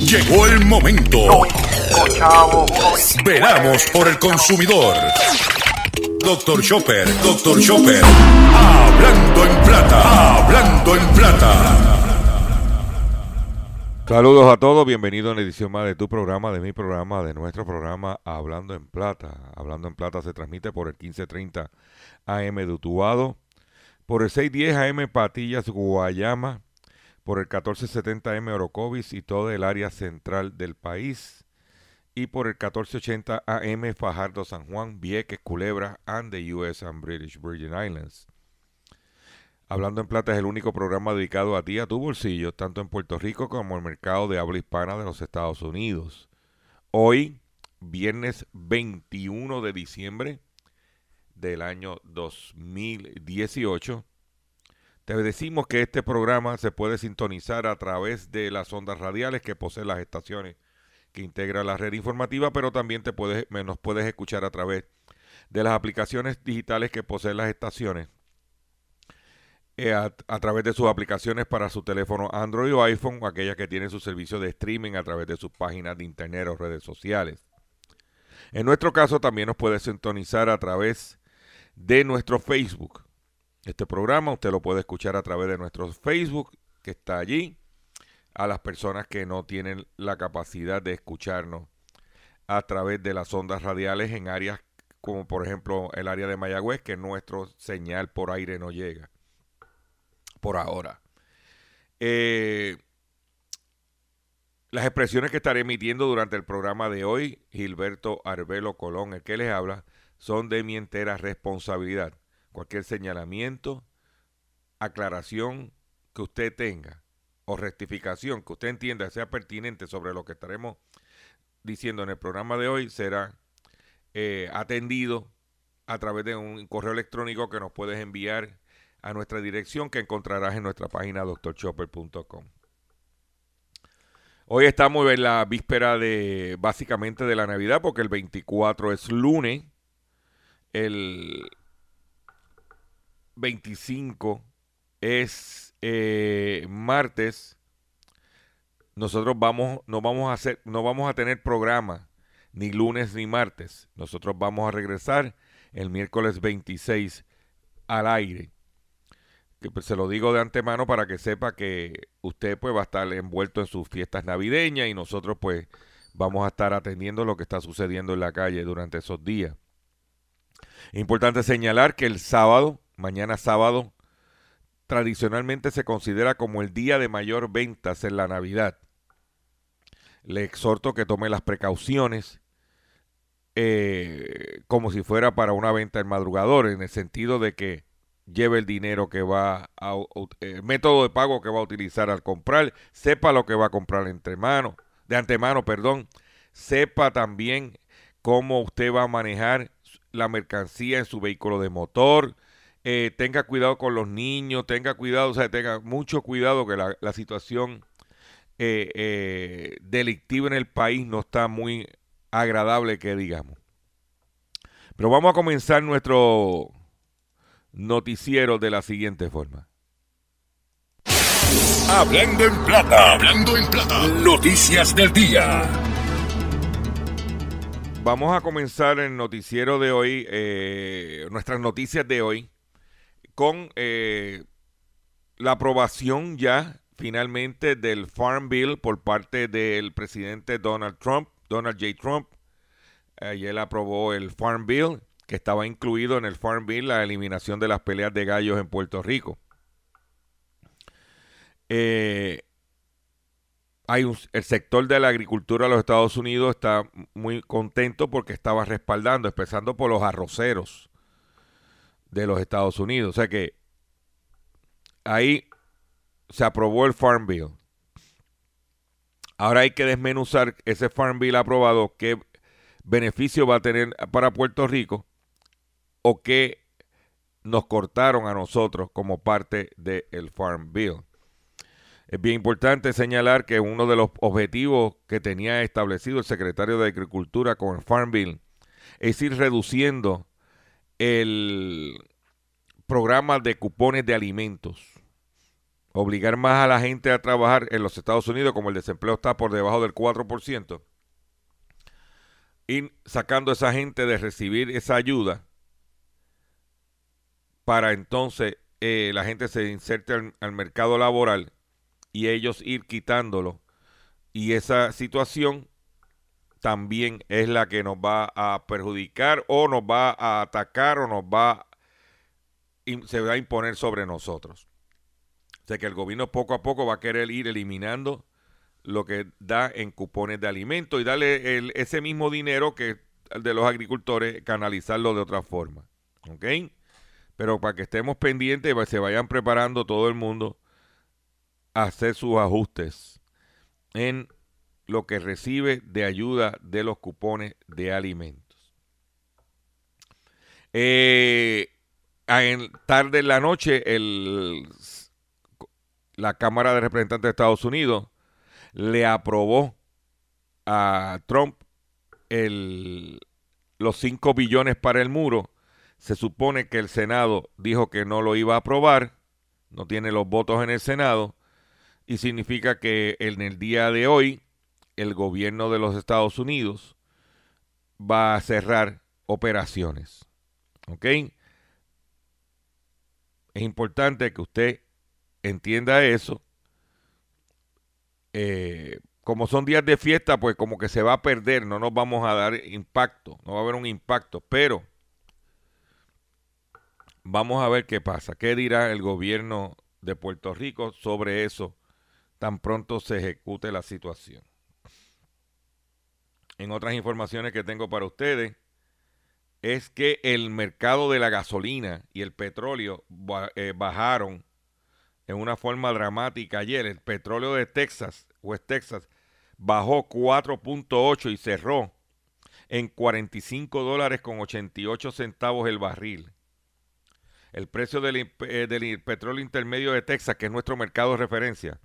Llegó el momento. Veramos por el consumidor. Doctor Chopper, Doctor Chopper. Hablando en plata, hablando en plata. Saludos a todos, bienvenidos a una edición más de tu programa, de mi programa, de nuestro programa Hablando en Plata. Hablando en Plata se transmite por el 1530 AM de Utuado, por el 610 AM Patillas Guayama, por el 1470 AM Orocovis y todo el área central del país, y por el 1480 AM Fajardo San Juan, Vieques, Culebra, and the US and British Virgin Islands. Hablando en Plata es el único programa dedicado a ti, a tu bolsillo, tanto en Puerto Rico como en el mercado de habla hispana de los Estados Unidos. Hoy, viernes 21 de diciembre del año 2018, te decimos que este programa se puede sintonizar a través de las ondas radiales que poseen las estaciones que integra la red informativa, pero también te puedes, nos puedes escuchar a través de las aplicaciones digitales que poseen las estaciones eh, a, través de sus aplicaciones para su teléfono Android o iPhone aquellas que tienen su servicio de streaming a través de sus páginas de internet o redes sociales. En nuestro caso también nos puede sintonizar a través de nuestro Facebook. Este programa usted lo puede escuchar a través de nuestro Facebook que está allí. A las personas que no tienen la capacidad de escucharnos a través de las ondas radiales en áreas como por ejemplo el área de Mayagüez, que nuestro señal por aire no llega por ahora. Eh, las expresiones que estaré emitiendo durante el programa de hoy, Gilberto Arbelo Colón, el que les habla, son de mi entera responsabilidad. Cualquier señalamiento, aclaración que usted tenga o rectificación que usted entienda sea pertinente sobre lo que estaremos diciendo en el programa de hoy será eh, atendido a través de un correo electrónico que nos puedes enviar a nuestra dirección que encontrarás en nuestra página doctorchopper.com. Hoy estamos en la víspera de básicamente de la Navidad porque el 24 es lunes, el 25 es eh, martes. Nosotros vamos, no vamos a hacer, no vamos a tener programa ni lunes ni martes. Nosotros vamos a regresar el miércoles 26 al aire que pues, se lo digo de antemano para que sepa que usted pues va a estar envuelto en sus fiestas navideñas y nosotros pues vamos a estar atendiendo lo que está sucediendo en la calle durante esos días. Importante señalar que el sábado, mañana sábado, tradicionalmente se considera como el día de mayor ventas en la Navidad. Le exhorto que tome las precauciones eh, como si fuera para una venta en madrugador, en el sentido de que lleve el dinero que va a, el eh, método de pago que va a utilizar al comprar, sepa lo que va a comprar entre manos, de antemano, perdón, sepa también cómo usted va a manejar la mercancía en su vehículo de motor, eh, tenga cuidado con los niños, tenga cuidado, o sea, tenga mucho cuidado que la, situación eh, delictiva en el país no está muy agradable que digamos. Pero vamos a comenzar nuestro noticiero de la siguiente forma. Hablando en plata, hablando en plata, noticias del día. Vamos a comenzar el noticiero de hoy, eh, nuestras noticias de hoy, con eh, la aprobación ya finalmente del Farm Bill por parte del presidente Donald Trump, Donald J. Trump. Ayer aprobó el Farm Bill que estaba incluido en el Farm Bill la eliminación de las peleas de gallos en Puerto Rico. Eh, hay el sector de la agricultura de los Estados Unidos está muy contento porque estaba respaldando, empezando por los arroceros de los Estados Unidos. O sea que ahí se aprobó el Farm Bill. Ahora hay que desmenuzar ese Farm Bill aprobado, qué beneficio va a tener para Puerto Rico o que nos cortaron a nosotros como parte del Farm Bill. Es bien importante señalar que uno de los objetivos que tenía establecido el secretario de Agricultura con el Farm Bill es ir reduciendo el programa de cupones de alimentos. obligar más a la gente a trabajar en los Estados Unidos, como el desempleo está por debajo del 4%, y sacando a esa gente de recibir esa ayuda para entonces eh, la gente se inserte al, mercado laboral y ellos ir quitándolo. Y esa situación también es la que nos va a perjudicar o nos va a atacar o nos va se va a imponer sobre nosotros. O sea que el gobierno poco a poco va a querer ir eliminando lo que da en cupones de alimentos y darle ese mismo dinero que de los agricultores, canalizarlo de otra forma. ¿Ok? Pero para que estemos pendientes se vayan preparando todo el mundo a hacer sus ajustes en lo que recibe de ayuda de los cupones de alimentos. Eh, en, tarde en la noche, la Cámara de Representantes de Estados Unidos le aprobó a Trump los 5 billones para el muro se supone que el Senado dijo que no lo iba a aprobar, no tiene los votos en el Senado, y significa que en el día de hoy el gobierno de los Estados Unidos va a cerrar operaciones. ¿Ok? Es importante que usted entienda eso. Eh, como son días de fiesta, pues como que se va a perder, no nos vamos a dar impacto, no va a haber un impacto, pero Vamos a ver qué pasa. ¿Qué dirá el gobierno de Puerto Rico sobre eso tan pronto se ejecute la situación? En otras informaciones que tengo para ustedes, es que el mercado de la gasolina y el petróleo eh, bajaron en una forma dramática ayer. El petróleo de Texas, West Texas, bajó 4.8 y cerró en 45 dólares con 88 centavos el barril. El precio eh, del, petróleo intermedio de Texas, que es nuestro mercado de referencia,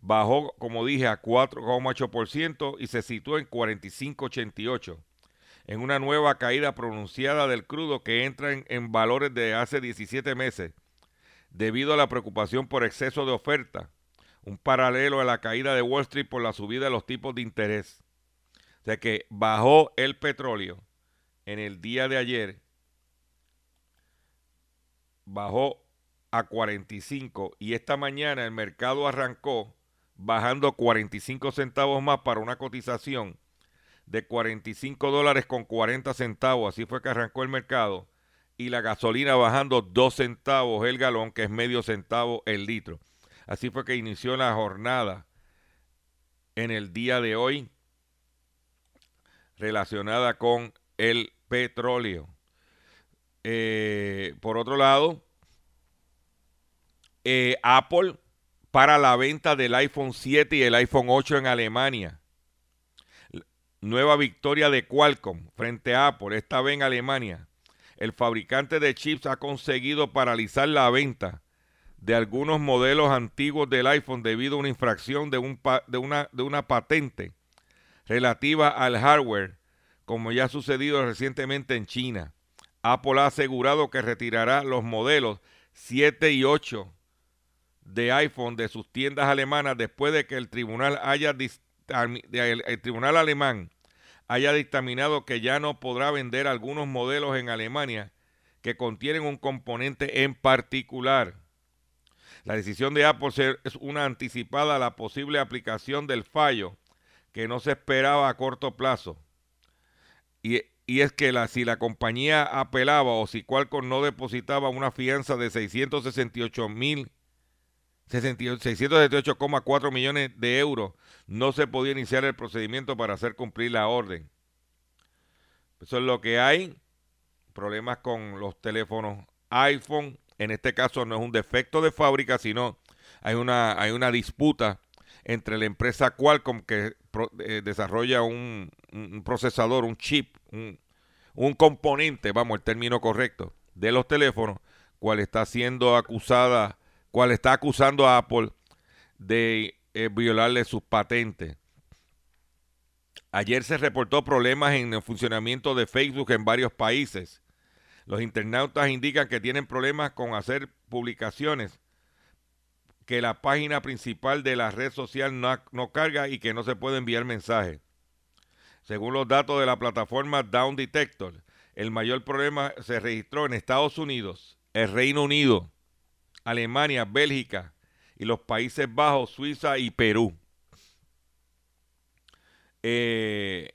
bajó, como dije, a 4,8% y se situó en 45,88, en una nueva caída pronunciada del crudo que entra en, en valores de hace 17 meses, debido a la preocupación por exceso de oferta, un paralelo a la caída de Wall Street por la subida de los tipos de interés. O sea que bajó el petróleo en el día de ayer bajó a 45 y esta mañana el mercado arrancó bajando 45 centavos más para una cotización de 45 dólares con 40 centavos. Así fue que arrancó el mercado. Y la gasolina bajando 2 centavos el galón, que es medio centavo el litro. Así fue que inició la jornada en el día de hoy relacionada con el petróleo. Eh, por otro lado, eh, Apple para la venta del iPhone 7 y el iPhone 8 en Alemania. Nueva victoria de Qualcomm frente a Apple, esta vez en Alemania. El fabricante de chips ha conseguido paralizar la venta de algunos modelos antiguos del iPhone debido a una infracción de, un de, una, una patente relativa al hardware, como ya ha sucedido recientemente en China. Apple ha asegurado que retirará los modelos 7 y 8 de iPhone de sus tiendas alemanas después de que el tribunal haya el tribunal alemán haya dictaminado que ya no podrá vender algunos modelos en Alemania que contienen un componente en particular. La decisión de Apple es una anticipada a la posible aplicación del fallo que no se esperaba a corto plazo. Y y es que si la compañía apelaba o si Qualcomm no depositaba una fianza de 668 mil 678,4 millones de euros, no se podía iniciar el procedimiento para hacer cumplir la orden. Eso es lo que hay. Problemas con los teléfonos iPhone. En este caso no es un defecto de fábrica, sino hay una, hay una disputa entre la empresa Qualcomm que eh, desarrolla un, procesador, un chip, un, un, componente, vamos, el término correcto, de los teléfonos, cual está siendo acusada, cual está acusando a Apple de eh, violarle sus patentes. Ayer se reportó problemas en el funcionamiento de Facebook en varios países. Los internautas indican que tienen problemas con hacer publicaciones que la página principal de la red social no, no carga y que no se puede enviar mensajes. Según los datos de la plataforma Down Detector, el mayor problema se registró en Estados Unidos, el Reino Unido, Alemania, Bélgica y los Países Bajos, Suiza y Perú. Eh,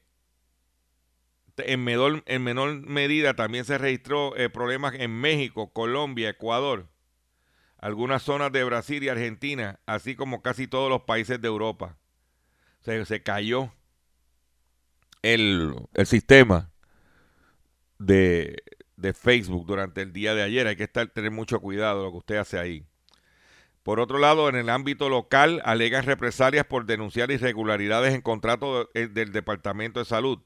en, menor, en, menor, medida también se registró eh, problemas en México, Colombia, Ecuador, algunas zonas de Brasil y Argentina, así como casi todos los países de Europa. Se, se cayó el, el sistema de, de, Facebook durante el día de ayer. Hay que estar, tener mucho cuidado lo que usted hace ahí. Por otro lado, en el ámbito local, alegan represalias por denunciar irregularidades en contrato del Departamento de Salud.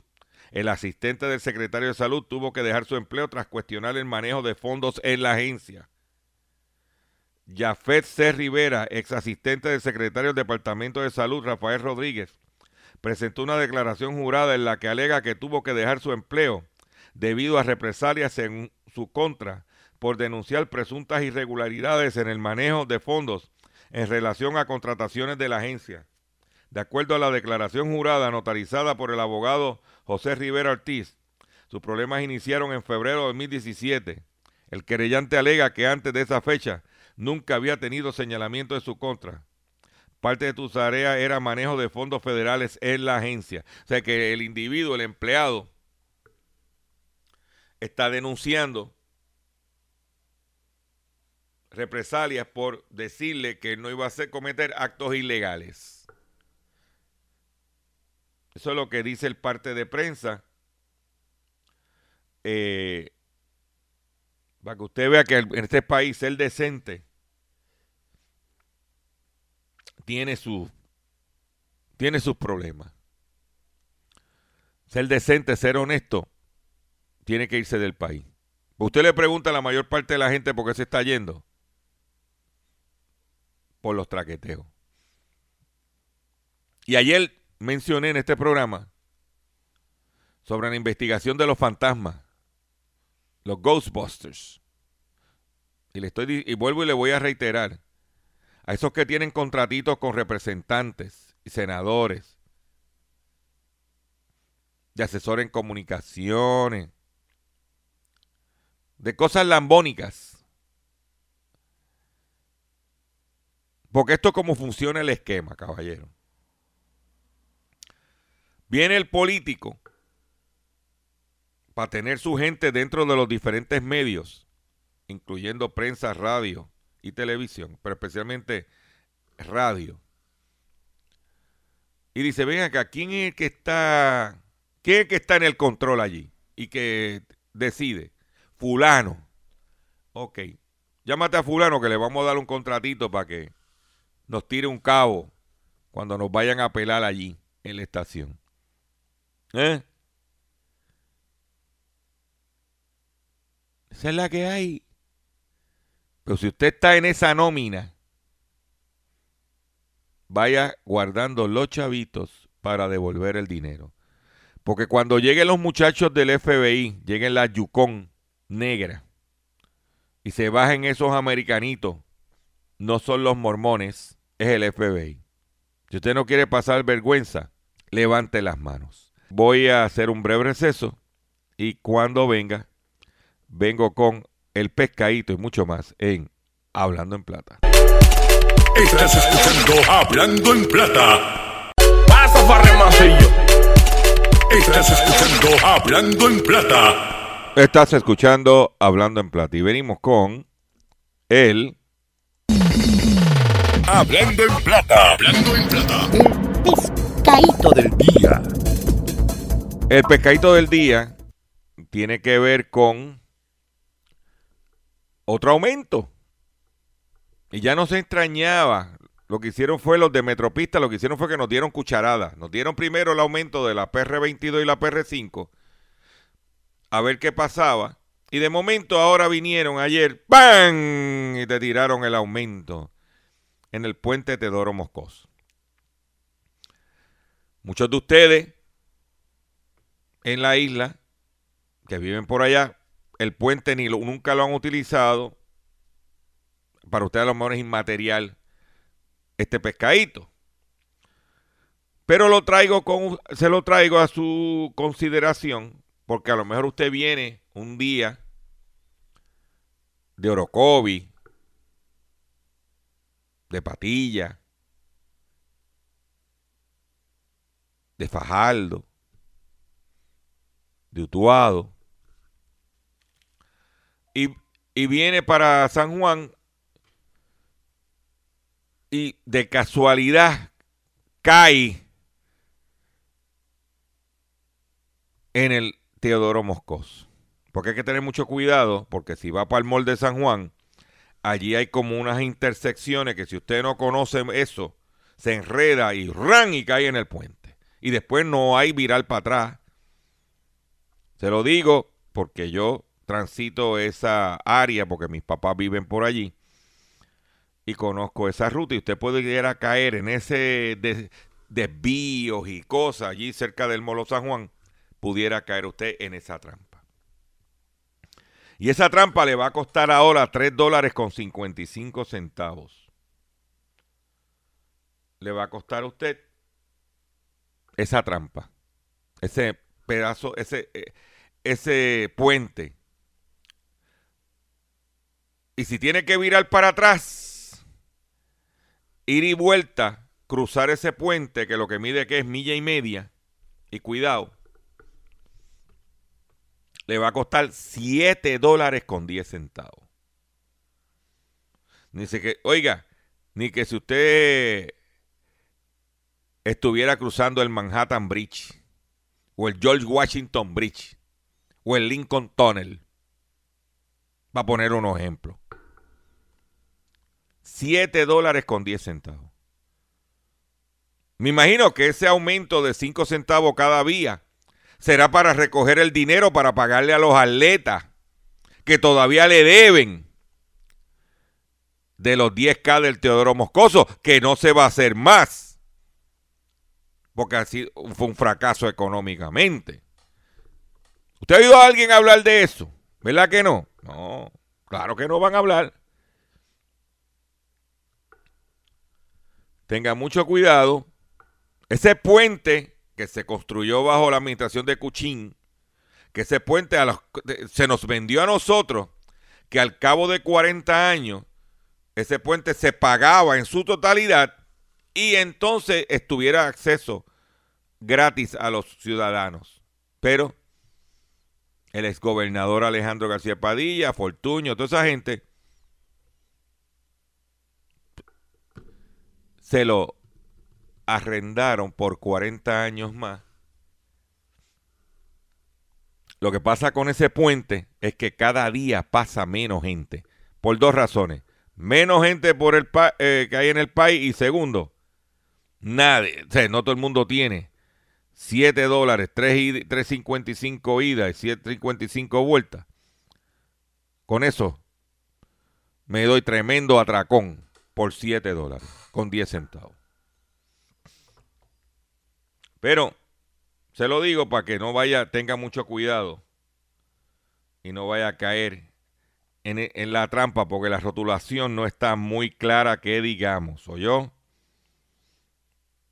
El asistente del secretario de Salud tuvo que dejar su empleo tras cuestionar el manejo de fondos en la agencia. Jafet C. Rivera, ex asistente del secretario del Departamento de Salud, Rafael Rodríguez, presentó una declaración jurada en la que alega que tuvo que dejar su empleo debido a represalias en su contra por denunciar presuntas irregularidades en el manejo de fondos en relación a contrataciones de la agencia. De acuerdo a la declaración jurada notarizada por el abogado José Rivera Ortiz, sus problemas iniciaron en febrero de 2017. El querellante alega que antes de esa fecha nunca había tenido señalamiento de su contra. Parte de tu tarea era manejo de fondos federales en la agencia. O sea que el individuo, el empleado, está denunciando represalias por decirle que no iba a hacer cometer actos ilegales. Eso es lo que dice el parte de prensa. Eh, para que usted vea que en este país el decente tiene, su, tiene sus problemas. Ser decente, ser honesto, tiene que irse del país. Usted le pregunta a la mayor parte de la gente por qué se está yendo. Por los traqueteos. Y ayer mencioné en este programa sobre la investigación de los fantasmas, los Ghostbusters. Y le estoy y vuelvo y le voy a reiterar a esos que tienen contratitos con representantes y senadores, de asesores en comunicaciones, de cosas lambónicas. Porque esto es como funciona el esquema, caballero. Viene el político para tener su gente dentro de los diferentes medios, incluyendo prensa, radio y televisión, pero especialmente radio. Y dice, ven acá, ¿quién es el que está, quién es el que está en el control allí? Y que decide. Fulano. Ok. Llámate a fulano que le vamos a dar un contratito para que nos tire un cabo cuando nos vayan a pelar allí en la estación. ¿Eh? Esa es la que hay. Pero si usted está en esa nómina, vaya guardando los chavitos para devolver el dinero. Porque cuando lleguen los muchachos del FBI, lleguen la Yukon negra y se bajen esos americanitos, no son los mormones, es el FBI. Si usted no quiere pasar vergüenza, levante las manos. Voy a hacer un breve receso y cuando venga, vengo con el pescadito y mucho más en Hablando en Plata. Estás escuchando Hablando en Plata. Paso. Estás escuchando Hablando en Plata. Estás escuchando Hablando en Plata y venimos con el Hablando en Plata. Hablando en Plata. El pescadito del día. El pescadito del día tiene que ver con otro aumento. Y ya no se extrañaba. Lo que hicieron fue los de Metropista, lo que hicieron fue que nos dieron cucharadas. Nos dieron primero el aumento de la PR22 y la PR5. A ver qué pasaba. Y de momento ahora vinieron ayer, ¡pam! Y te tiraron el aumento en el puente Teodoro Moscoso. Muchos de ustedes en la isla, que viven por allá, el puente ni lo, nunca lo han utilizado. Para ustedes a lo mejor es inmaterial. este pescadito. Pero lo traigo con, se lo traigo a su consideración, porque a lo mejor usted viene un día de Orocovi, de Patilla, de Fajardo, de Utuado, y, y viene para San Juan y de casualidad cae en el Teodoro Moscos. Porque hay que tener mucho cuidado, porque si va para el mall de San Juan, allí hay como unas intersecciones que si usted no conoce eso, se enreda y ran y cae en el puente. Y después no hay viral para atrás. Se lo digo porque yo transito esa área, porque mis papás viven por allí y conozco esa ruta y usted puede llegar a caer en ese desvíos y cosas allí cerca del Molo San Juan, pudiera caer usted en esa trampa. Y esa trampa le va a costar ahora 3 dólares con 55 centavos. Le va a costar a usted esa trampa, ese pedazo, ese, eh, ese puente. Y si tiene que virar para atrás, ir y vuelta, cruzar ese puente que lo que mide que es milla y media, y cuidado, le va a costar 7 dólares con 10 centavos. Dice que, oiga, ni que si usted estuviera cruzando el Manhattan Bridge, o el George Washington Bridge, o el Lincoln Tunnel, va a poner unos ejemplos. 7 dólares con 10 centavos. Me imagino que ese aumento de 5 centavos cada vía será para recoger el dinero para pagarle a los atletas que todavía le deben de los 10K del Teodoro Moscoso, que no se va a hacer más, porque así fue un fracaso económicamente. ¿Usted ha oído a alguien hablar de eso? ¿Verdad que no? No, claro que no van a hablar. tenga mucho cuidado. Ese puente que se construyó bajo la administración de Cuchín, que ese puente se nos vendió a nosotros, que al cabo de 40 años, ese puente se pagaba en su totalidad y entonces estuviera acceso gratis a los ciudadanos. Pero el exgobernador Alejandro García Padilla, Fortuño, toda esa gente se lo arrendaron por 40 años más. Lo que pasa con ese puente es que cada día pasa menos gente. Por dos razones. Menos gente por el eh, que hay en el país. Y segundo, nadie, no todo el mundo tiene 7 dólares, 3.55 idas y 7.55 vueltas. Con eso me doy tremendo atracón por 7 dólares con 10 centavos. Pero se lo digo para que no vaya, tenga mucho cuidado y no vaya a caer en, la trampa porque la rotulación no está muy clara que digamos, ¿o yo?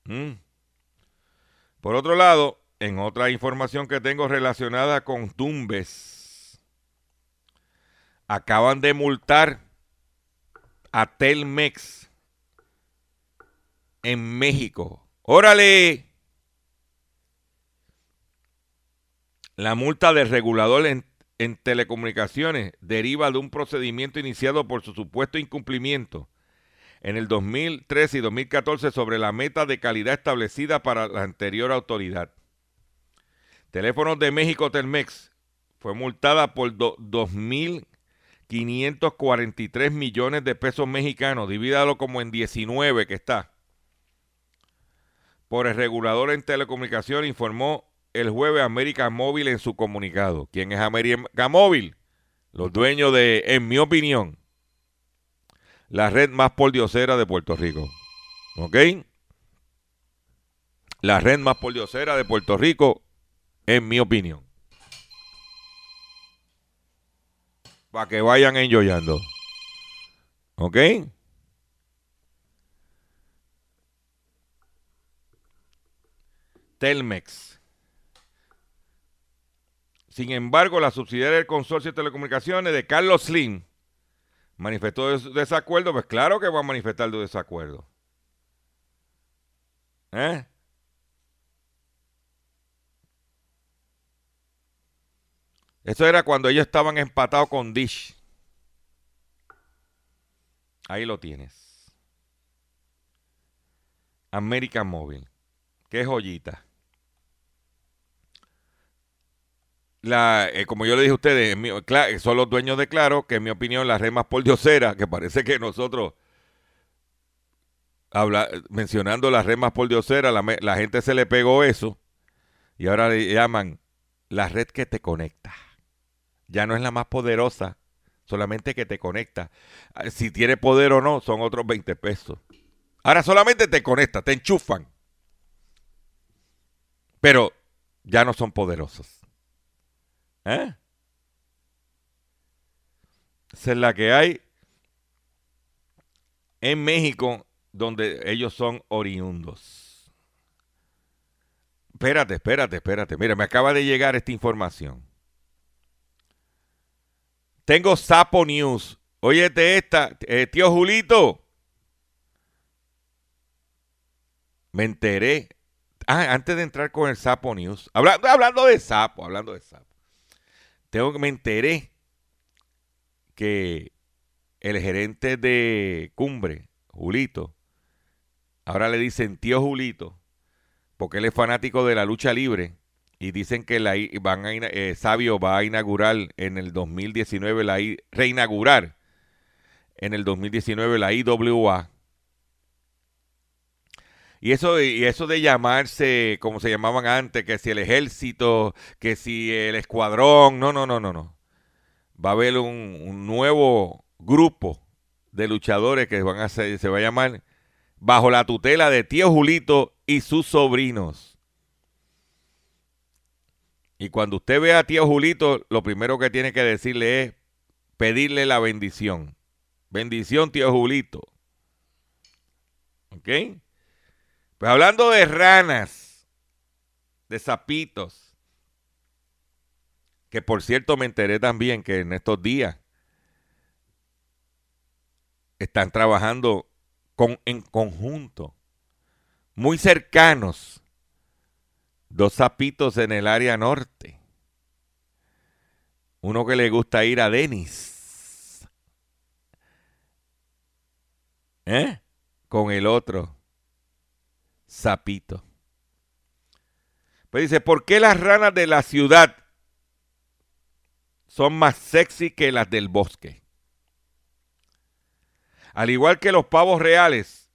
Mm. Por otro lado, en otra información que tengo relacionada con Tumbes, acaban de multar a Telmex en México. Órale. La multa del regulador en, telecomunicaciones deriva de un procedimiento iniciado por su supuesto incumplimiento en el 2013 y 2014 sobre la meta de calidad establecida para la anterior autoridad. Teléfonos de México Telmex fue multada por 2.543 millones de pesos mexicanos, divídalo como en 19 que está por el regulador en telecomunicación, informó el jueves América Móvil en su comunicado. ¿Quién es América Móvil? Los dueños de, en mi opinión, la red más poldiosera de Puerto Rico. ¿Ok? La red más poldiosera de Puerto Rico, en mi opinión. Para que vayan enjoyando. ¿Ok? Telmex. Sin embargo, la subsidiaria del Consorcio de Telecomunicaciones de Carlos Slim manifestó des- desacuerdo. Pues claro que va a manifestar de desacuerdo. ¿Eh? Eso era cuando ellos estaban empatados con Dish. Ahí lo tienes. American Mobile. Qué joyita. Eh, como yo le dije a ustedes, mi- son los dueños de Claro, que en mi opinión la red más por diosera, que parece que nosotros, habla, mencionando la red más por diosera, la, la gente se le pegó eso y ahora le llaman la red que te conecta. Ya no es la más poderosa, solamente que te conecta. Ah, Si tiene poder o no, son otros 20 pesos. Ahora solamente te conecta, te enchufan. Pero ya no son poderosos. ¿Eh? Esa es la que hay en México, donde ellos son oriundos. Espérate, espérate, espérate. Mira, me acaba de llegar esta información. Tengo Sapo News. Óyete esta, eh, tío Julito. Me enteré. Ah, antes de entrar con el Sapo News. Hablando, hablando de Sapo, hablando de Sapo. Tengo que me enteré que el gerente de Cumbre, Julito, ahora le dicen tío Julito, porque él es fanático de la lucha libre y dicen que la van a eh, Sabio va a inaugurar en el 2019 la reinaugurar en el 2019 la IWA. Y eso, y eso de llamarse como se llamaban antes, que si el ejército, que si el escuadrón, no, no, no, no, no. Va a haber un, un nuevo grupo de luchadores que van a ser, se va a llamar bajo la tutela de tío Julito y sus sobrinos. Y cuando usted ve a tío Julito, lo primero que tiene que decirle es pedirle la bendición. Bendición, tío Julito. ¿Ok? Pues hablando de ranas, de sapitos, que por cierto me enteré también que en estos días están trabajando con, en conjunto, muy cercanos, dos sapitos en el área norte. Uno que le gusta ir a Denis. ¿Eh? Con el otro sapito. Pues dice, ¿por qué las ranas de la ciudad son más sexy que las del bosque? Al igual que los pavos reales,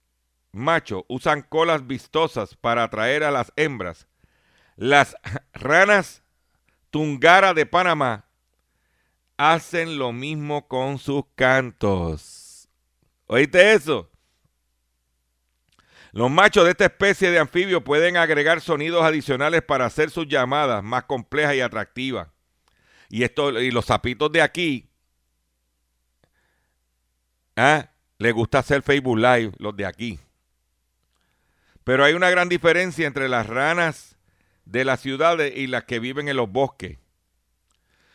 macho, usan colas vistosas para atraer a las hembras. Las ranas tungara de Panamá hacen lo mismo con sus cantos. ¿Oíste eso? Los machos de esta especie de anfibio pueden agregar sonidos adicionales para hacer sus llamadas más complejas y atractivas. Y, esto, y los sapitos de aquí, ¿ah? les gusta hacer Facebook Live, los de aquí. Pero hay una gran diferencia entre las ranas de las ciudades y las que viven en los bosques.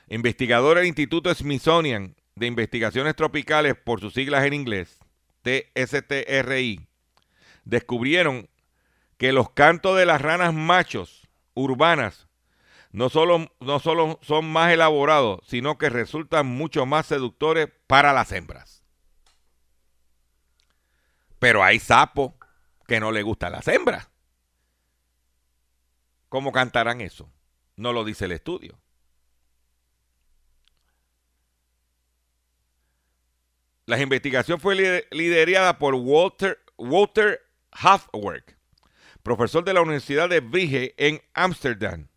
Investigadores del Instituto Smithsonian de Investigaciones Tropicales, por sus siglas en inglés, TSTRI, descubrieron que los cantos de las ranas machos urbanas no solo, no solo son más elaborados, sino que resultan mucho más seductores para las hembras. Pero hay sapos que no le gustan las hembras. ¿Cómo cantarán eso? No lo dice el estudio. La investigación fue lider- liderada por Walter, Walter Hafwerk, profesor de la Universidad de Brige en Ámsterdam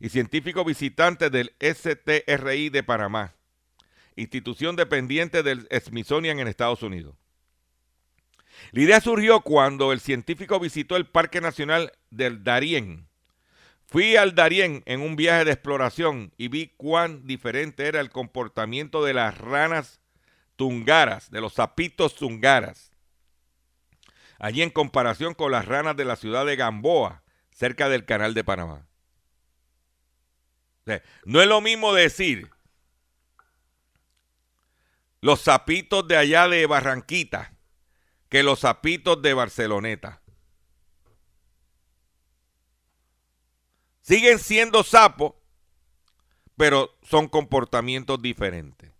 y científico visitante del STRI de Panamá, institución dependiente del Smithsonian en Estados Unidos. La idea surgió cuando el científico visitó el Parque Nacional del Darién. Fui al Darién en un viaje de exploración y vi cuán diferente era el comportamiento de las ranas tungaras, de los sapitos tungaras. Allí en comparación con las ranas de la ciudad de Gamboa, cerca del canal de Panamá. No es lo mismo decir los sapitos de allá de Barranquita que los sapitos de Barceloneta. Siguen siendo sapos, pero son comportamientos diferentes.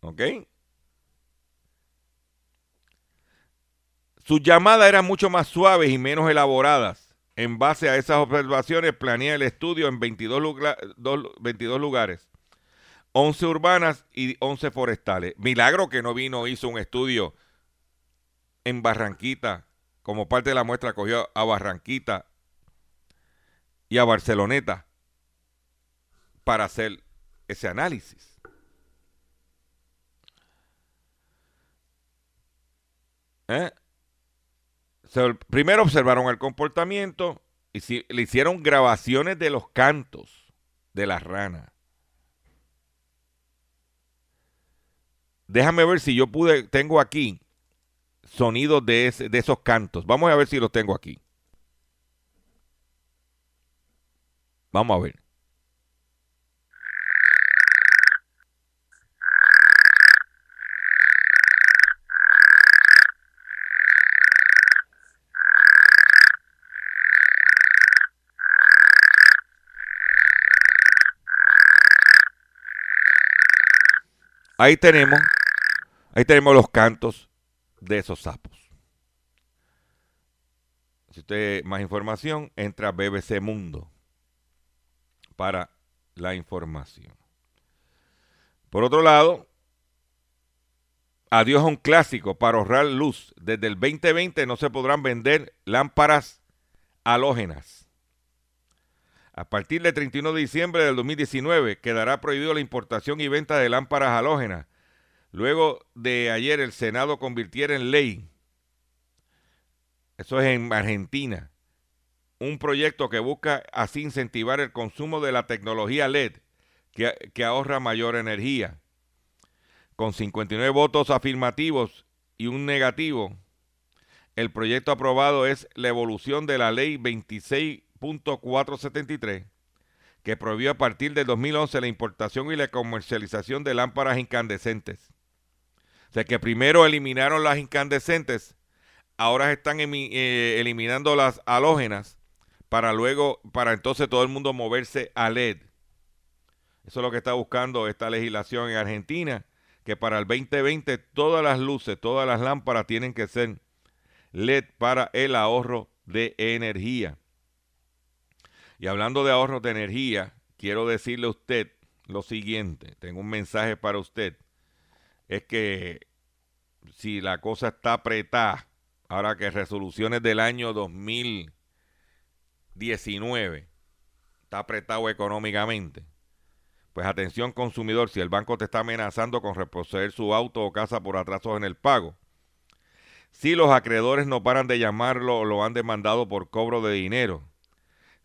¿Ok? Sus llamadas eran mucho más suaves y menos elaboradas. En base a esas observaciones, planea el estudio en 22, lugar, 22 lugares, 11 urbanas y 11 forestales. Milagro que no vino, hizo un estudio en Barranquita, como parte de la muestra, cogió a Barranquita y a Barceloneta para hacer ese análisis. ¿Eh? Primero observaron el comportamiento y si, le hicieron grabaciones de los cantos de las ranas. Déjame ver si yo pude, tengo aquí sonidos de, de esos cantos. Vamos a ver si los tengo aquí. Vamos a ver. Ahí tenemos, ahí tenemos los cantos de esos sapos. Si usted más información, entra a BBC Mundo para la información. Por otro lado, adiós a un clásico para ahorrar luz. Desde el 2020 no se podrán vender lámparas halógenas. A partir del 31 de diciembre del 2019 quedará prohibido la importación y venta de lámparas halógenas. Luego de ayer el Senado convirtiera en ley, eso es en Argentina, un proyecto que busca así incentivar el consumo de la tecnología LED que, que ahorra mayor energía. Con 59 votos afirmativos y un negativo, el proyecto aprobado es la evolución de la ley 26 473 que prohibió a partir del 2011 la importación y la comercialización de lámparas incandescentes. O sea que primero eliminaron las incandescentes, ahora están eh, eliminando las halógenas para luego, para entonces todo el mundo moverse a LED. Eso es lo que está buscando esta legislación en Argentina, que para el 2020 todas las luces, todas las lámparas tienen que ser LED para el ahorro de energía. Y hablando de ahorros de energía, quiero decirle a usted lo siguiente. Tengo un mensaje para usted. Es que si la cosa está apretada, ahora que resoluciones del año 2019 está apretado económicamente, pues atención consumidor, si el banco te está amenazando con reposeer su auto o casa por atrasos en el pago, si los acreedores no paran de llamarlo o lo han demandado por cobro de dinero,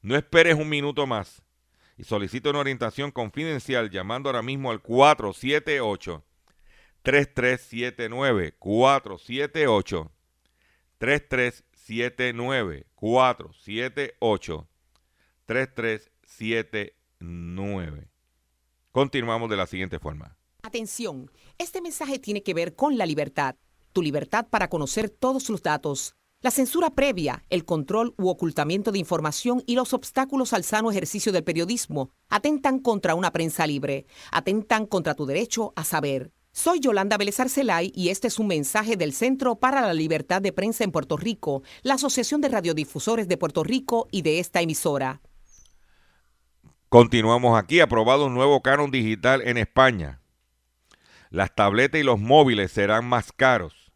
No esperes un minuto más y solicita una orientación confidencial llamando ahora mismo al 478 3379 478 3379 478 3379 Continuamos de la siguiente forma. Atención, este mensaje tiene que ver con la libertad, tu libertad para conocer todos los datos la censura previa, el control u ocultamiento de información y los obstáculos al sano ejercicio del periodismo atentan contra una prensa libre, atentan contra tu derecho a saber. Soy Yolanda Vélez Arcelay y este es un mensaje del Centro para la Libertad de Prensa en Puerto Rico, la Asociación de Radiodifusores de Puerto Rico y de esta emisora. Continuamos aquí, aprobado un nuevo canon digital en España. Las tabletas y los móviles serán más caros.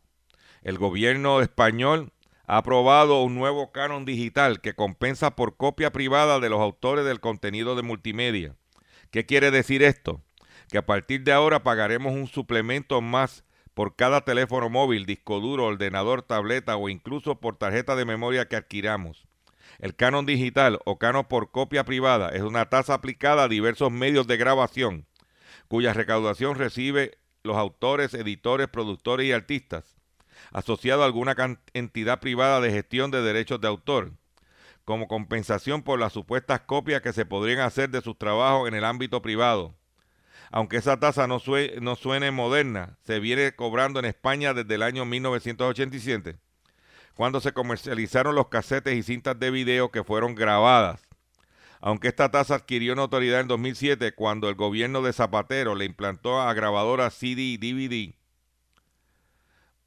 El gobierno español ha aprobado un nuevo canon digital que compensa por copia privada de los autores del contenido de multimedia. ¿Qué quiere decir esto? Que a partir de ahora pagaremos un suplemento más por cada teléfono móvil, disco duro, ordenador, tableta o incluso por tarjeta de memoria que adquiramos. El canon digital o canon por copia privada es una tasa aplicada a diversos medios de grabación, cuya recaudación recibe los autores, editores, productores y artistas, asociado a alguna entidad privada de gestión de derechos de autor, como compensación por las supuestas copias que se podrían hacer de sus trabajos en el ámbito privado. Aunque esa tasa no, suene moderna, se viene cobrando en España desde el año 1987 cuando se comercializaron los casetes y cintas de video que fueron grabadas. Aunque esta tasa adquirió notoriedad en 2007 cuando el gobierno de Zapatero le implantó a grabadoras CD y DVD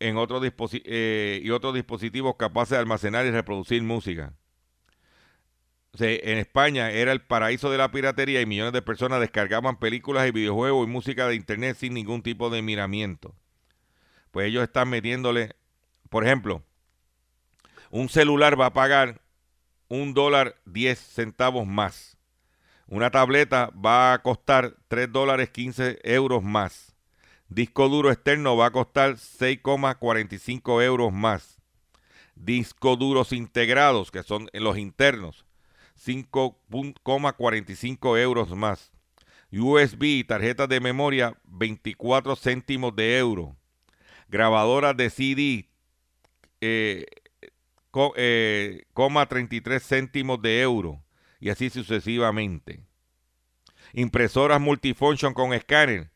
en otros eh, y otros dispositivos capaces de almacenar y reproducir música. en España era el paraíso de la piratería y millones de personas descargaban películas y videojuegos y música de internet sin ningún tipo de miramiento. Pues ellos están metiéndole, por ejemplo, un celular va a pagar un dólar 10 centavos más. Una tableta va a costar 3 dólares 15 euros más. Disco duro externo va a costar 6,45 euros más. Disco duros integrados, que son los internos, 5,45 euros más. USB y tarjetas de memoria, 24 céntimos de euro. Grabadoras de CD, eh, eh, 33 céntimos de euro y así sucesivamente. Impresoras multifunction con escáner,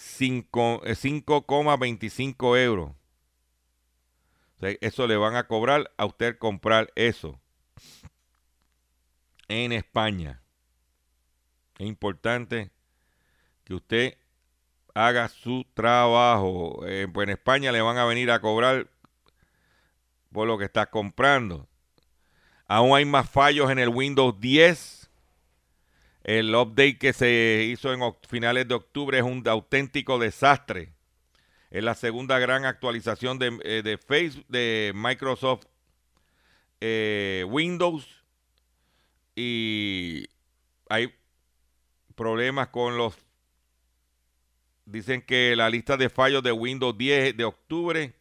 5,25 eh, euros. eso le van a cobrar a usted comprar eso en España. Es importante que usted haga su trabajo. Eh, pues en España le van a venir a cobrar por lo que estás comprando. Aún hay más fallos en el Windows 10. El update que se hizo en finales de octubre es un auténtico desastre. Es la segunda gran actualización de, eh, Facebook, de Microsoft eh, Windows. Y hay problemas con los... Dicen que la lista de fallos de Windows 10 de octubre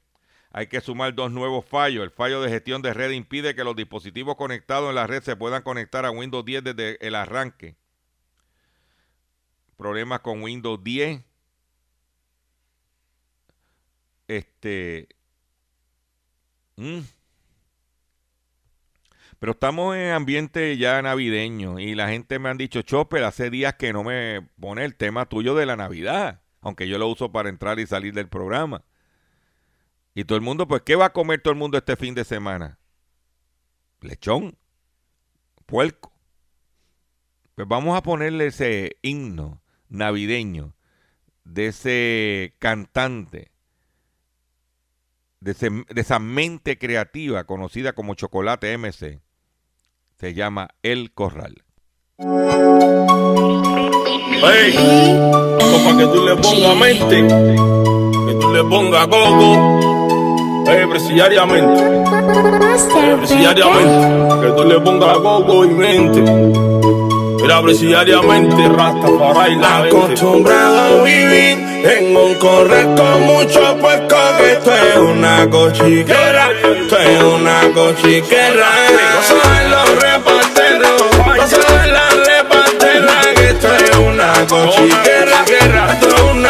hay que sumar dos nuevos fallos. El fallo de gestión de red impide que los dispositivos conectados en la red se puedan conectar a Windows 10 desde el arranque. Problemas con Windows 10. Este. Mm. Pero estamos en ambiente ya navideño y la gente me han dicho, Chopper, hace días que no me pone el tema tuyo de la Navidad, aunque yo lo uso para entrar y salir del programa. Y todo el mundo, pues, ¿qué va a comer todo el mundo este fin de semana? Lechón, puerco. Pues vamos a ponerle ese himno navideño de ese cantante, de, esa mente creativa conocida como Chocolate MC. Se llama El Corral. Hey, para que tú le pongas mente, que tú le pongas gogo eh, presidiariamente. Eh, presidiariamente. Que tú le pongas gogo y mente. Mira, presidiariamente, rasta para bailar. Acostumbrado a vivir en un correr con mucho puesco. Que esto es una cochiquera. Esto es una cochiquera. No saben los reparteros. No la. Que es una cochiquera. Esto es una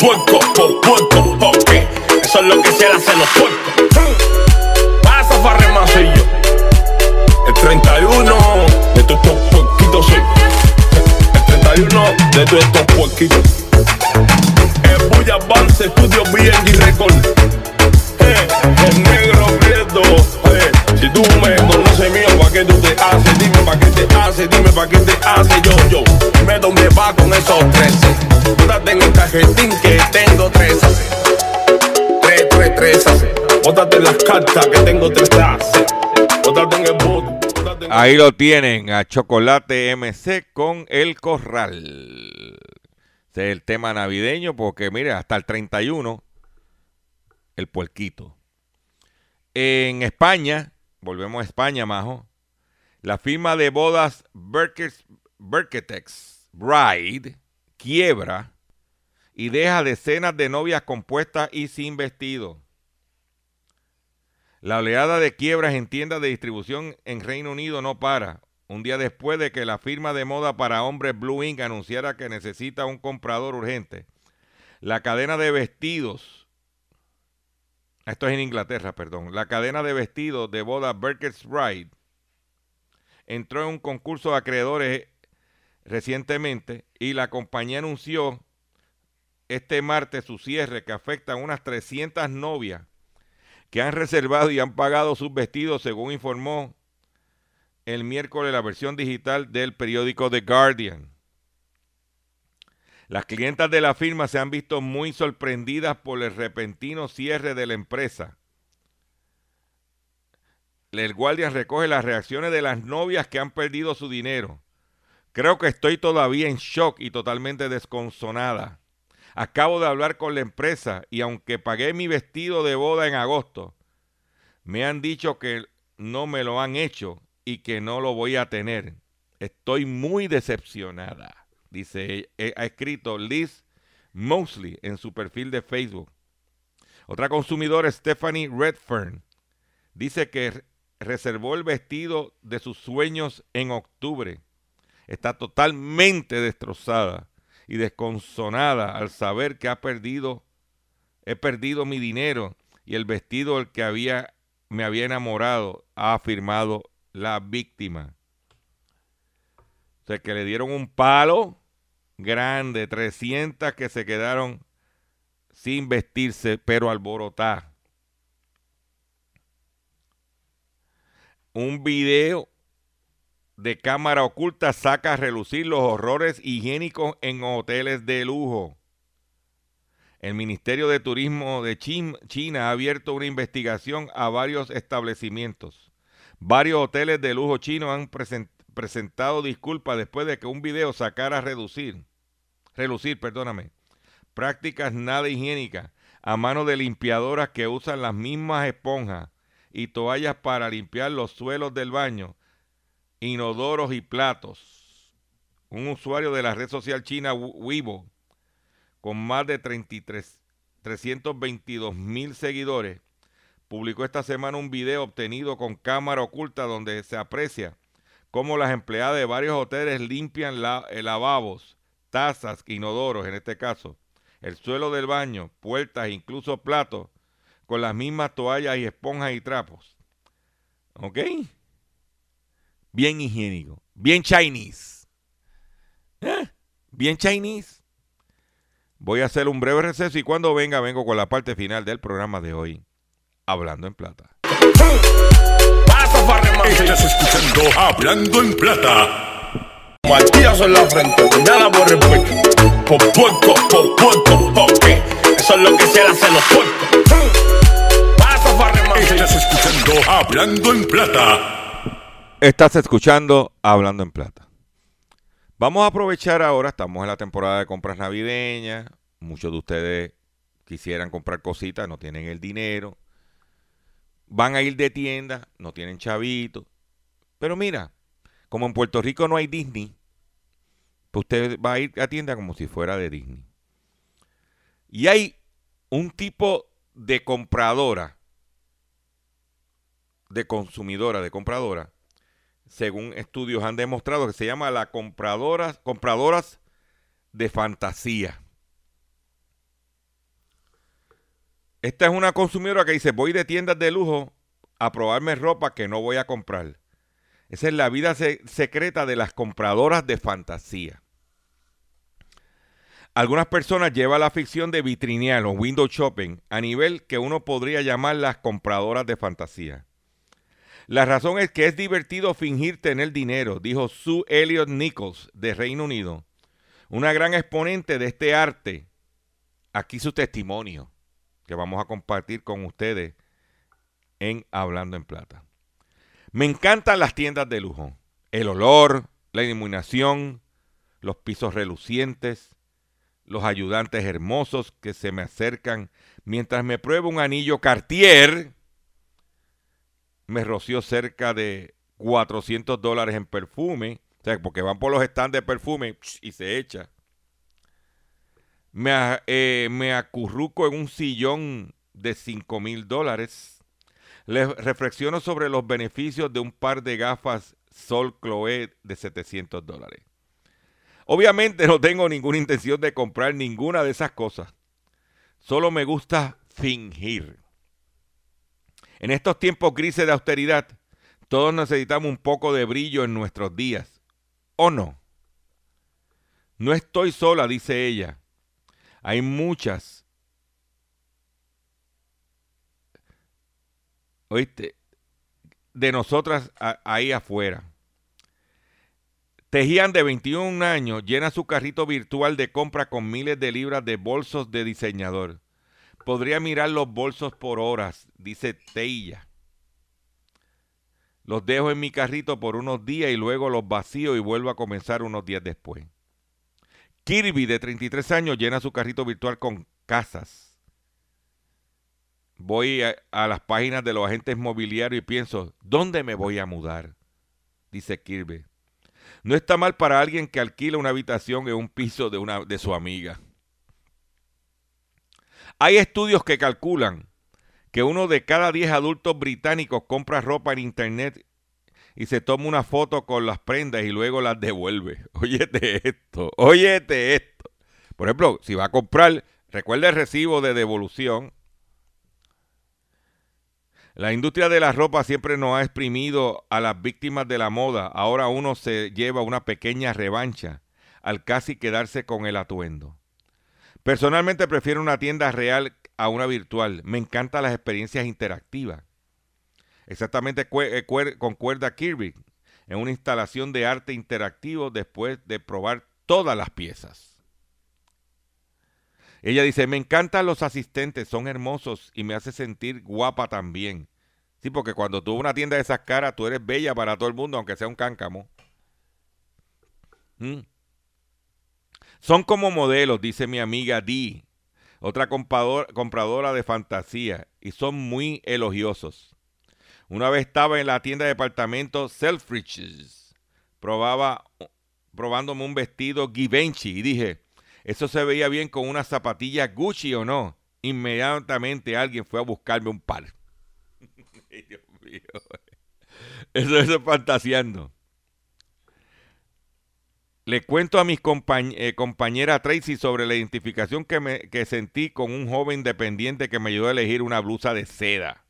puerco, por puerco, porque eso es lo que se hace los puercos. Pasa farremacillo. El 31 de todos estos puerquitos, sí. El 31 de todos estos puerquitos. Que tengo 13. 3, 3, 3 Bótate en las cartas que tengo 3 hace. Bótate en el bote. bótate en el- Ahí lo tienen, a Chocolate MC con El Corral. Es el tema navideño porque, mire, hasta el 31, el puerquito. En España, volvemos a España, majo, la firma de bodas Berketex Bride quiebra y deja decenas de novias compuestas y sin vestido. La oleada de quiebras en tiendas de distribución en Reino Unido no para. Un día después de que la firma de moda para hombres Blue Ink anunciara que necesita un comprador urgente, la cadena de vestidos, esto es en Inglaterra, perdón, la cadena de vestidos de boda Berker's Ride entró en un concurso de acreedores recientemente y la compañía anunció este martes su cierre que afecta a unas 300 novias que han reservado y han pagado sus vestidos, según informó el miércoles la versión digital del periódico The Guardian. Las clientas de la firma se han visto muy sorprendidas por el repentino cierre de la empresa. El Guardian recoge las reacciones de las novias que han perdido su dinero. Creo que estoy todavía en shock y totalmente desconsolada. Acabo de hablar con la empresa y aunque pagué mi vestido de boda en agosto, me han dicho que no me lo han hecho y que no lo voy a tener. Estoy muy decepcionada, dice, eh, ha escrito Liz Mosley en su perfil de Facebook. Otra consumidora, Stephanie Redfern, dice que re- reservó el vestido de sus sueños en octubre. Está totalmente destrozada y desconsolada al saber que ha perdido, he perdido mi dinero y el vestido del que había, me había enamorado, ha afirmado la víctima. O sea, que le dieron un palo grande, 300 que se quedaron sin vestirse, pero alborotadas. Un video de cámara oculta saca a relucir los horrores higiénicos en hoteles de lujo. El Ministerio de Turismo de Chin- China ha abierto una investigación a varios establecimientos. Varios hoteles de lujo chinos han presen- presentado disculpas después de que un video sacara a reducir, relucir, perdóname, prácticas nada higiénicas a mano de limpiadoras que usan las mismas esponjas y toallas para limpiar los suelos del baño, inodoros y platos. Un usuario de la red social china Weibo, con más de 33, 322 mil seguidores, publicó esta semana un video obtenido con cámara oculta donde se aprecia cómo las empleadas de varios hoteles limpian la- eh, lavabos, tazas, inodoros en este caso, el suelo del baño, puertas incluso platos con las mismas toallas y esponjas y trapos. ¿Ok? Bien higiénico. Bien Chinese. ¿Eh? Bien Chinese. Voy a hacer un breve receso y cuando venga, vengo con la parte final del programa de hoy, Hablando en Plata. Estás escuchando Hablando en Plata. Martillazo en la frente, nada por el pecho. Por puerco, por puerco, porque eso es lo que se hace los puercos. Estás escuchando Hablando en Plata. Estás escuchando Hablando en Plata. Vamos a aprovechar ahora, estamos en la temporada de compras navideñas, muchos de ustedes quisieran comprar cositas, no tienen el dinero, van a ir de tienda, no tienen chavitos, pero mira, como en Puerto Rico no hay Disney, pues usted va a ir a tienda como si fuera de Disney. Y hay un tipo de compradora, de consumidora, de compradora, según estudios han demostrado, que se llama la compradoras, compradoras de fantasía. Esta es una consumidora que dice, voy de tiendas de lujo a probarme ropa que no voy a comprar. Esa es la vida se- secreta de las compradoras de fantasía. Algunas personas llevan la ficción de vitrinear o window shopping a nivel que uno podría llamar las compradoras de fantasía. La razón es que es divertido fingir tener dinero, dijo Sue Elliot Nichols de Reino Unido, una gran exponente de este arte. Aquí su testimonio que vamos a compartir con ustedes en Hablando en Plata. Me encantan las tiendas de lujo. El olor, la iluminación, los pisos relucientes, los ayudantes hermosos que se me acercan mientras me pruebo un anillo Cartier. Me roció cerca de 400 dólares en perfume. O sea, porque van por los stands de perfume y se echa. Me, eh, acurruco en un sillón de 5 mil dólares. Les reflexiono sobre los beneficios de un par de gafas Sol Chloe de 700 dólares. Obviamente no tengo ninguna intención de comprar ninguna de esas cosas. Solo me gusta fingir. En estos tiempos grises de austeridad, todos necesitamos un poco de brillo en nuestros días. ¿O no? No estoy sola, dice ella. Hay muchas. Oíste, de nosotras ahí afuera. Tejían de 21 años, llena su carrito virtual de compra con miles de libras de bolsos de diseñador. Podría mirar los bolsos por horas, dice Teilla. Los dejo en mi carrito por unos días y luego los vacío y vuelvo a comenzar unos días después. Kirby, de 33 años, llena su carrito virtual con casas. Voy a, las páginas de los agentes mobiliarios y pienso, ¿dónde me voy a mudar? Dice Kirby. No está mal para alguien que alquila una habitación en un piso de, una, de su amiga. Hay estudios que calculan que uno de cada 10 adultos británicos compra ropa en internet y se toma una foto con las prendas y luego las devuelve. Óyete esto, óyete esto. Por ejemplo, si va a comprar, recuerda el recibo de devolución. La industria de la ropa siempre nos ha exprimido a las víctimas de la moda. Ahora uno se lleva una pequeña revancha al casi quedarse con el atuendo. Personalmente prefiero una tienda real a una virtual. Me encantan las experiencias interactivas. Exactamente eh, cuer- concuerda Kirby en una instalación de arte interactivo después de probar todas las piezas. Ella dice, me encantan los asistentes, son hermosos y me hace sentir guapa también. Sí, porque cuando tú una tienda de esas caras, tú eres bella para todo el mundo, aunque sea un cáncamo. Mm. Son como modelos, dice mi amiga Dee, otra comprador- compradora de fantasía, y son muy elogiosos. Una vez estaba en la tienda de departamentos Selfridges, probaba, probándome un vestido Givenchy y dije, eso se veía bien con unas zapatillas Gucci o no. Inmediatamente alguien fue a buscarme un par. Dios mío. Eso es fantaseando. Le cuento a mis eh, compañera Tracy sobre la identificación que, me, sentí con un joven dependiente que me ayudó a elegir una blusa de seda.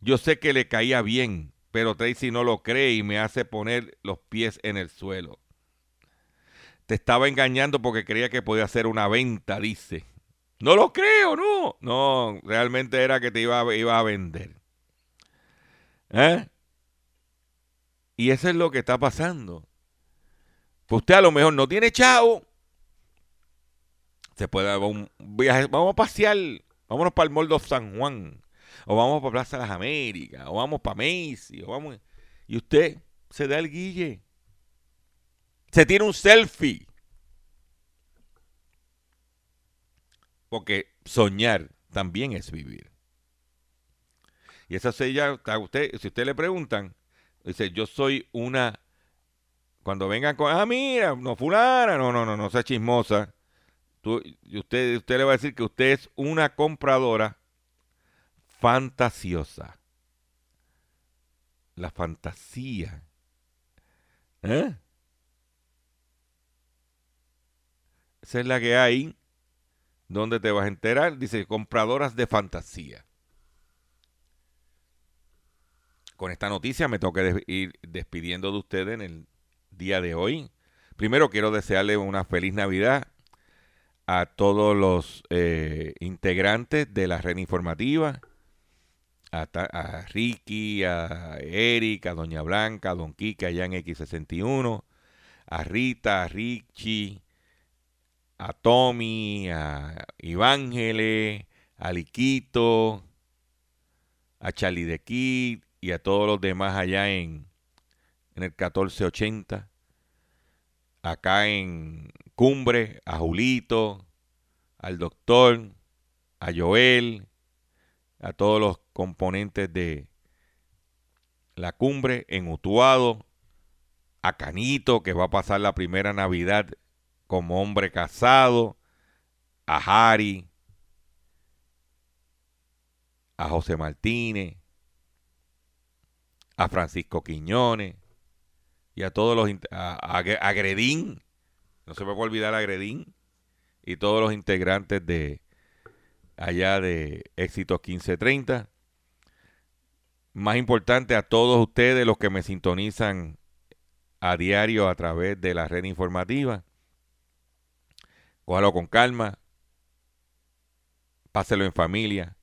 Yo sé que le caía bien, pero Tracy no lo cree y me hace poner los pies en el suelo. te estaba engañando porque creía que podía hacer una venta, dice. No lo creo, no. No, realmente era que te iba, iba a vender. ¿Eh? Y eso es lo que está pasando. Pues usted a lo mejor no tiene chavo. Se puede un viaje, vamos a pasear, vámonos para el Moldo San Juan, o vamos para Plaza de las Américas, o vamos para Macy, o vamos. Y usted se da el guille. Se tiene un selfie. Porque soñar también es vivir. Y esa sella, usted, si usted le preguntan, dice, yo soy una, cuando vengan con, ah, mira, no fulana, no, no, no, no sea chismosa. usted, usted le va a decir que usted es una compradora fantasiosa. La fantasía. ¿Eh? Esa es la que hay. ¿Dónde te vas a enterar? Dice, compradoras de fantasía. Con esta noticia me que ir despidiendo de ustedes en el día de hoy. Primero quiero desearle una feliz Navidad a todos los eh, integrantes de la red informativa, a, Ricky, a Eric, a Doña Blanca, a Don Quique allá en X61, a Rita, a Richie, a Tommy, a Ivángeles, a Liquito, a Charlie de Kid y a todos los demás allá en, en el 1480. Acá en Cumbre, a Julito, al doctor, a Joel, a todos los componentes de la cumbre en Utuado, a Canito, que va a pasar la primera Navidad como hombre casado, a Harry, a José Martínez, a Francisco Quiñones y a todos los a, Gredín, no se me puede olvidar a Gredín y todos los integrantes de allá de Éxitos 1530. Más importante a todos ustedes los que me sintonizan a diario a través de la red informativa Cójalo con calma. Páselo en familia.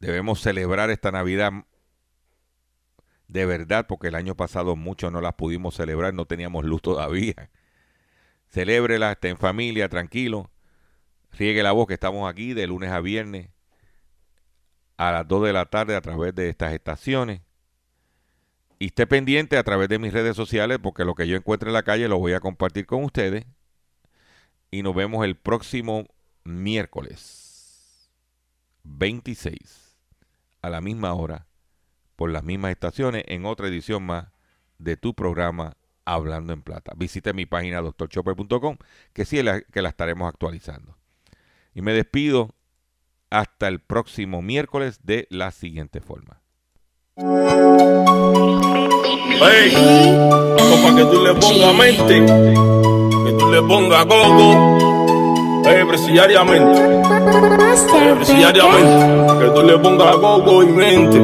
Debemos celebrar esta Navidad de verdad, porque el año pasado muchos no las pudimos celebrar, no teníamos luz todavía. Celébrela, esté en familia, tranquilo. Riegue la voz que estamos aquí de lunes a viernes a las 2 de la tarde a través de estas estaciones. Y esté pendiente a través de mis redes sociales porque lo que yo encuentre en la calle lo voy a compartir con ustedes y nos vemos el próximo miércoles 26 a la misma hora por las mismas estaciones en otra edición más de tu programa Hablando en Plata. Visite mi página doctorchopper.com que sí la, que la estaremos actualizando. Y me despido hasta el próximo miércoles de la siguiente forma. Que tú le pongas mente le ponga gogo. Eh, presidiariamente. Eh, presidiariamente. Que tú le pongas gogo y mente.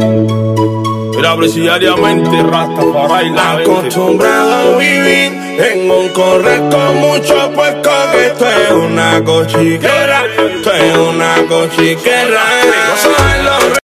Mira, presidiariamente, rasta para ir Acostumbrado a vivir en un correr con mucho puesco que esto es una cochiquera, esto es una cochiquera.